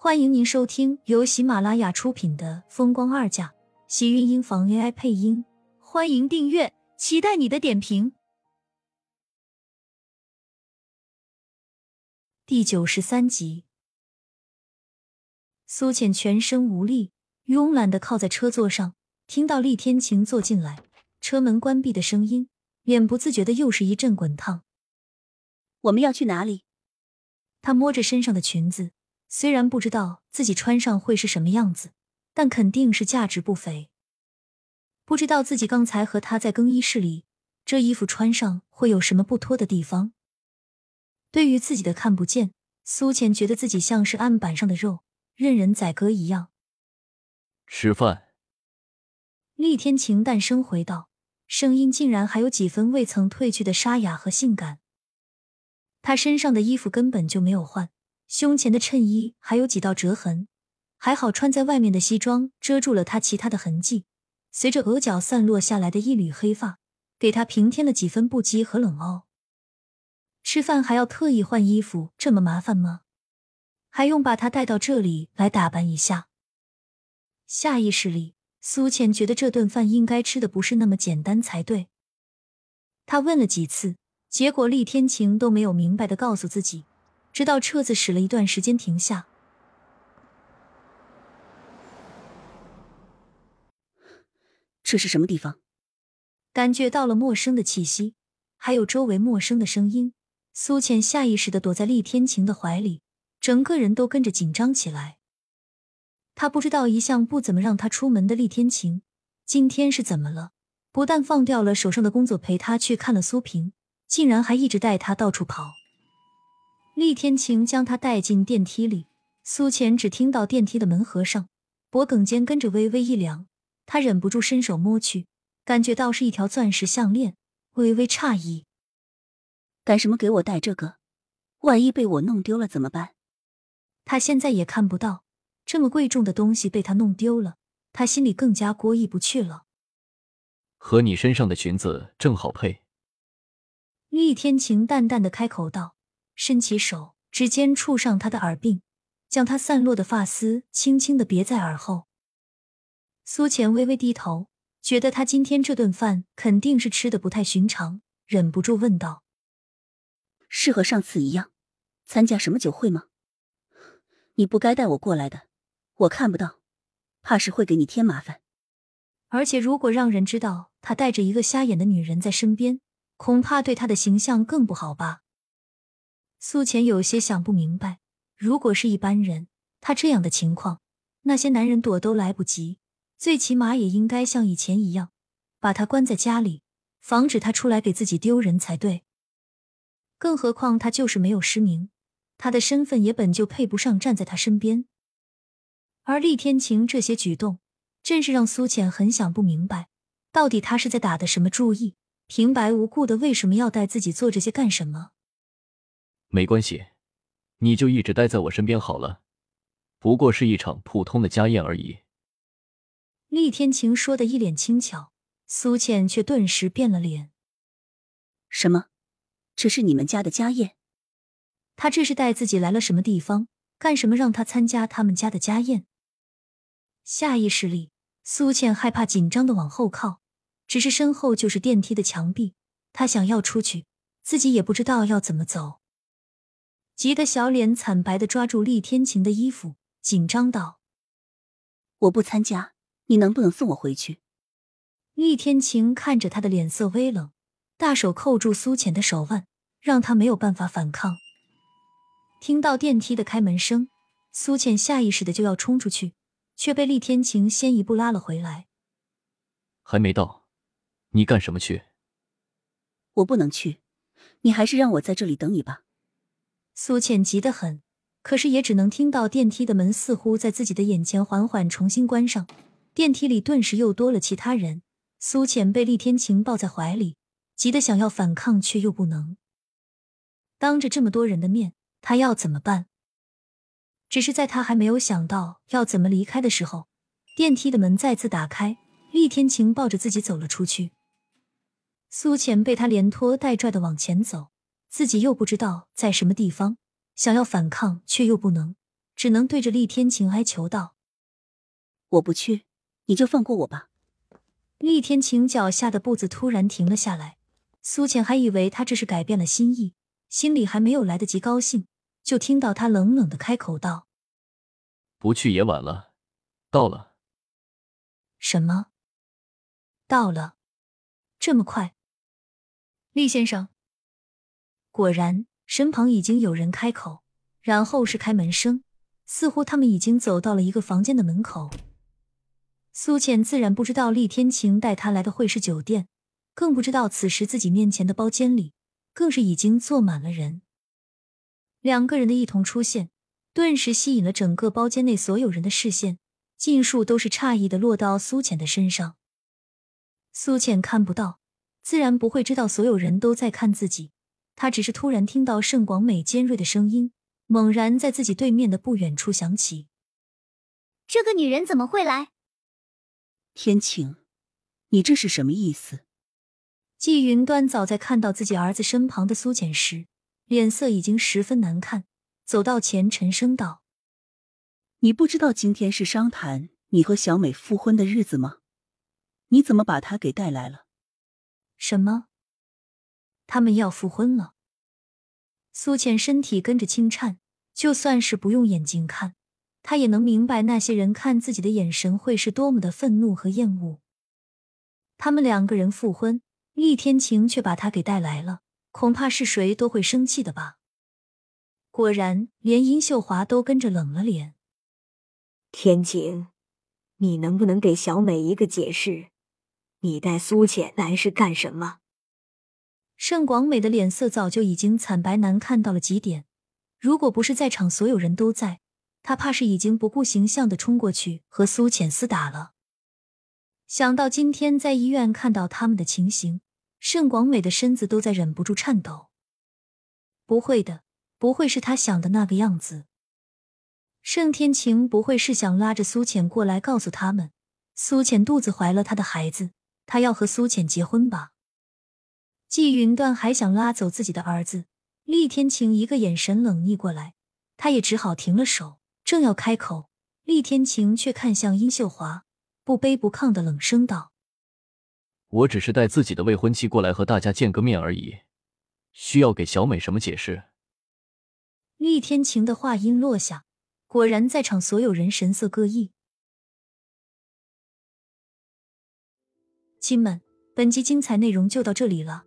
欢迎您收听由喜马拉雅出品的《风光二嫁》，喜运音房 AI 配音。欢迎订阅，期待你的点评。第九十三集，苏浅全身无力，慵懒的靠在车座上，听到厉天晴坐进来，车门关闭的声音，脸不自觉的又是一阵滚烫。我们要去哪里？他摸着身上的裙子。虽然不知道自己穿上会是什么样子，但肯定是价值不菲。不知道自己刚才和他在更衣室里，这衣服穿上会有什么不脱的地方。对于自己的看不见，苏浅觉得自己像是案板上的肉，任人宰割一样。吃饭。厉天晴淡声回道，声音竟然还有几分未曾褪去的沙哑和性感。他身上的衣服根本就没有换。胸前的衬衣还有几道折痕，还好穿在外面的西装遮住了他其他的痕迹。随着额角散落下来的一缕黑发，给他平添了几分不羁和冷傲。吃饭还要特意换衣服，这么麻烦吗？还用把他带到这里来打扮一下？下意识里，苏浅觉得这顿饭应该吃的不是那么简单才对。他问了几次，结果厉天晴都没有明白的告诉自己。直到车子驶了一段时间停下，这是什么地方？感觉到了陌生的气息，还有周围陌生的声音。苏浅下意识的躲在厉天晴的怀里，整个人都跟着紧张起来。他不知道一向不怎么让他出门的厉天晴，今天是怎么了？不但放掉了手上的工作陪他去看了苏萍，竟然还一直带他到处跑。厉天晴将他带进电梯里，苏浅只听到电梯的门合上，脖颈间跟着微微一凉，她忍不住伸手摸去，感觉到是一条钻石项链，微微诧异：“干什么给我戴这个？万一被我弄丢了怎么办？”他现在也看不到这么贵重的东西被他弄丢了，他心里更加过意不去了。和你身上的裙子正好配。厉天晴淡淡的开口道。伸起手，指尖触上他的耳鬓，将他散落的发丝轻轻的别在耳后。苏浅微微低头，觉得他今天这顿饭肯定是吃的不太寻常，忍不住问道：“是和上次一样，参加什么酒会吗？你不该带我过来的，我看不到，怕是会给你添麻烦。而且如果让人知道他带着一个瞎眼的女人在身边，恐怕对他的形象更不好吧。”苏浅有些想不明白，如果是一般人，他这样的情况，那些男人躲都来不及，最起码也应该像以前一样，把他关在家里，防止他出来给自己丢人才对。更何况他就是没有失明，他的身份也本就配不上站在他身边。而厉天晴这些举动，正是让苏浅很想不明白，到底他是在打的什么主意？平白无故的为什么要带自己做这些干什么？没关系，你就一直待在我身边好了。不过是一场普通的家宴而已。厉天晴说的一脸轻巧，苏倩却顿时变了脸。什么？这是你们家的家宴？他这是带自己来了什么地方？干什么让他参加他们家的家宴？下意识里，苏倩害怕紧张的往后靠，只是身后就是电梯的墙壁，她想要出去，自己也不知道要怎么走。急得小脸惨白的抓住厉天晴的衣服，紧张道：“我不参加，你能不能送我回去？”厉天晴看着他的脸色微冷，大手扣住苏浅的手腕，让他没有办法反抗。听到电梯的开门声，苏浅下意识的就要冲出去，却被厉天晴先一步拉了回来。还没到，你干什么去？我不能去，你还是让我在这里等你吧。苏浅急得很，可是也只能听到电梯的门似乎在自己的眼前缓缓重新关上，电梯里顿时又多了其他人。苏浅被厉天晴抱在怀里，急得想要反抗，却又不能。当着这么多人的面，他要怎么办？只是在他还没有想到要怎么离开的时候，电梯的门再次打开，厉天晴抱着自己走了出去。苏浅被他连拖带拽的往前走。自己又不知道在什么地方，想要反抗却又不能，只能对着厉天晴哀求道：“我不去，你就放过我吧。”厉天晴脚下的步子突然停了下来，苏浅还以为他这是改变了心意，心里还没有来得及高兴，就听到他冷冷的开口道：“不去也晚了，到了。”什么？到了？这么快？厉先生，果然，身旁已经有人开口，然后是开门声，似乎他们已经走到了一个房间的门口。苏浅自然不知道厉天晴带他来的会是酒店，更不知道此时自己面前的包间里更是已经坐满了人。两个人的一同出现，顿时吸引了整个包间内所有人的视线，尽数都是诧异的落到苏浅的身上。苏浅看不到，自然不会知道所有人都在看自己。他只是突然听到盛广美尖锐的声音，猛然在自己对面的不远处响起：“这个女人怎么会来？”天晴，你这是什么意思？季云端早在看到自己儿子身旁的苏浅时，脸色已经十分难看，走到前沉声道：“你不知道今天是商谈你和小美复婚的日子吗？你怎么把她给带来了？”什么？他们要复婚了？苏浅身体跟着轻颤，就算是不用眼睛看。他也能明白那些人看自己的眼神会是多么的愤怒和厌恶。他们两个人复婚，厉天晴却把他给带来了，恐怕是谁都会生气的吧。果然，连殷秀华都跟着冷了脸。天晴，你能不能给小美一个解释？你带苏浅来是干什么？盛广美的脸色早就已经惨白难看到了极点，如果不是在场所有人都在。他怕是已经不顾形象的冲过去和苏浅厮打了。想到今天在医院看到他们的情形，盛广美的身子都在忍不住颤抖。不会的，不会是他想的那个样子。盛天晴不会是想拉着苏浅过来告诉他们，苏浅肚子怀了他的孩子，他要和苏浅结婚吧？季云端还想拉走自己的儿子，厉天晴一个眼神冷睨过来，他也只好停了手。正要开口，厉天晴却看向殷秀华，不卑不亢的冷声道：“我只是带自己的未婚妻过来和大家见个面而已，需要给小美什么解释？”厉天晴的话音落下，果然在场所有人神色各异。亲们，本集精彩内容就到这里了，